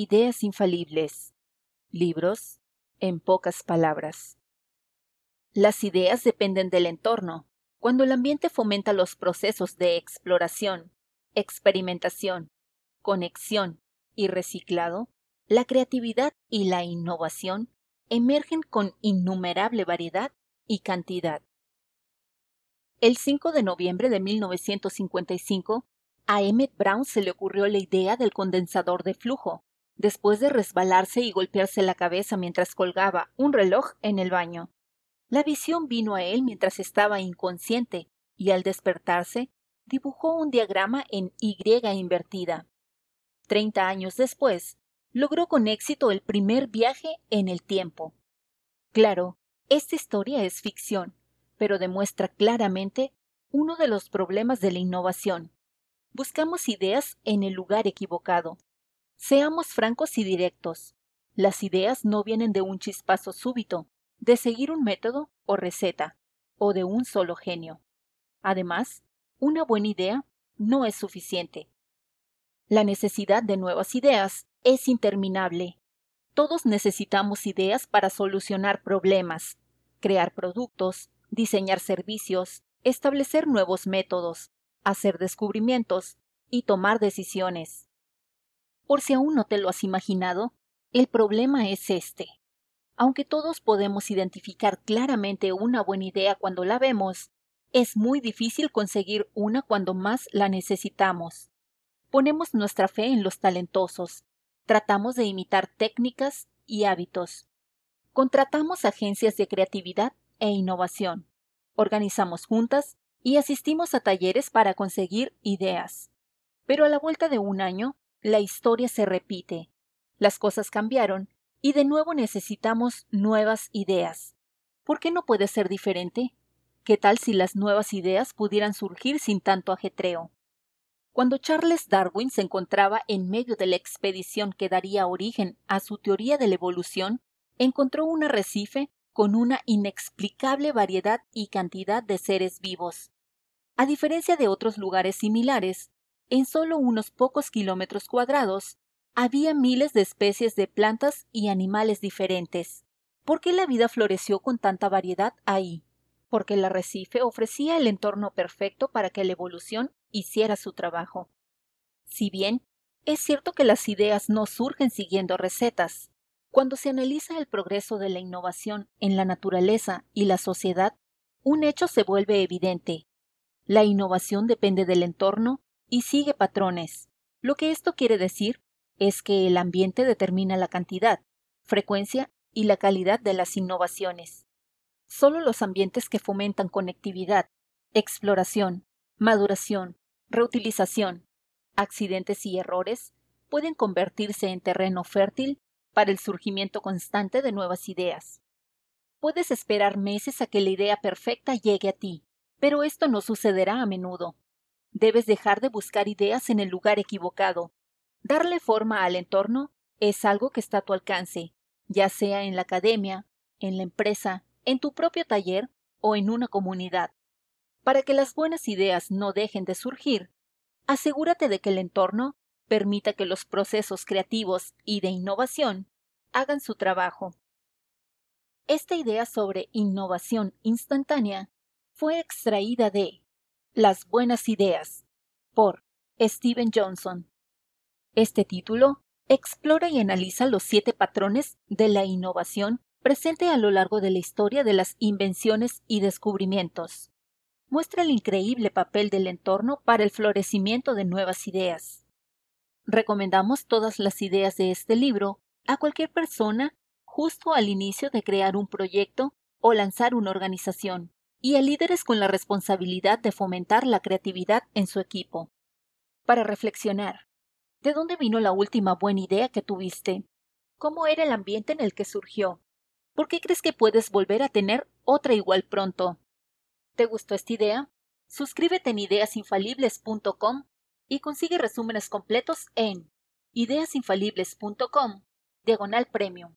Ideas infalibles. Libros en pocas palabras. Las ideas dependen del entorno. Cuando el ambiente fomenta los procesos de exploración, experimentación, conexión y reciclado, la creatividad y la innovación emergen con innumerable variedad y cantidad. El 5 de noviembre de 1955, a Emmett Brown se le ocurrió la idea del condensador de flujo, después de resbalarse y golpearse la cabeza mientras colgaba un reloj en el baño. La visión vino a él mientras estaba inconsciente, y al despertarse, dibujó un diagrama en Y invertida. Treinta años después, logró con éxito el primer viaje en el tiempo. Claro, esta historia es ficción, pero demuestra claramente uno de los problemas de la innovación. Buscamos ideas en el lugar equivocado. Seamos francos y directos. Las ideas no vienen de un chispazo súbito, de seguir un método o receta, o de un solo genio. Además, una buena idea no es suficiente. La necesidad de nuevas ideas es interminable. Todos necesitamos ideas para solucionar problemas, crear productos, diseñar servicios, establecer nuevos métodos, hacer descubrimientos y tomar decisiones. Por si aún no te lo has imaginado, el problema es este. Aunque todos podemos identificar claramente una buena idea cuando la vemos, es muy difícil conseguir una cuando más la necesitamos. Ponemos nuestra fe en los talentosos, tratamos de imitar técnicas y hábitos. Contratamos agencias de creatividad e innovación. Organizamos juntas y asistimos a talleres para conseguir ideas. Pero a la vuelta de un año, la historia se repite. Las cosas cambiaron y de nuevo necesitamos nuevas ideas. ¿Por qué no puede ser diferente? ¿Qué tal si las nuevas ideas pudieran surgir sin tanto ajetreo? Cuando Charles Darwin se encontraba en medio de la expedición que daría origen a su teoría de la evolución, encontró un arrecife con una inexplicable variedad y cantidad de seres vivos. A diferencia de otros lugares similares, en solo unos pocos kilómetros cuadrados había miles de especies de plantas y animales diferentes. ¿Por qué la vida floreció con tanta variedad ahí? Porque el arrecife ofrecía el entorno perfecto para que la evolución hiciera su trabajo. Si bien es cierto que las ideas no surgen siguiendo recetas, cuando se analiza el progreso de la innovación en la naturaleza y la sociedad, un hecho se vuelve evidente. La innovación depende del entorno y sigue patrones. Lo que esto quiere decir es que el ambiente determina la cantidad, frecuencia y la calidad de las innovaciones. Solo los ambientes que fomentan conectividad, exploración, maduración, reutilización, accidentes y errores pueden convertirse en terreno fértil para el surgimiento constante de nuevas ideas. Puedes esperar meses a que la idea perfecta llegue a ti, pero esto no sucederá a menudo. Debes dejar de buscar ideas en el lugar equivocado. Darle forma al entorno es algo que está a tu alcance, ya sea en la academia, en la empresa, en tu propio taller o en una comunidad. Para que las buenas ideas no dejen de surgir, asegúrate de que el entorno permita que los procesos creativos y de innovación hagan su trabajo. Esta idea sobre innovación instantánea fue extraída de Las buenas ideas por Steven Johnson. Este título explora y analiza los siete patrones de la innovación presente a lo largo de la historia de las invenciones y descubrimientos. Muestra el increíble papel del entorno para el florecimiento de nuevas ideas. Recomendamos todas las ideas de este libro a cualquier persona justo al inicio de crear un proyecto o lanzar una organización, y a líderes con la responsabilidad de fomentar la creatividad en su equipo. Para reflexionar, ¿de dónde vino la última buena idea que tuviste? ¿Cómo era el ambiente en el que surgió? ¿Por qué crees que puedes volver a tener otra igual pronto? ¿Te gustó esta idea? Suscríbete en ideasinfalibles.com y consigue resúmenes completos en ideasinfalibles.com diagonal premium.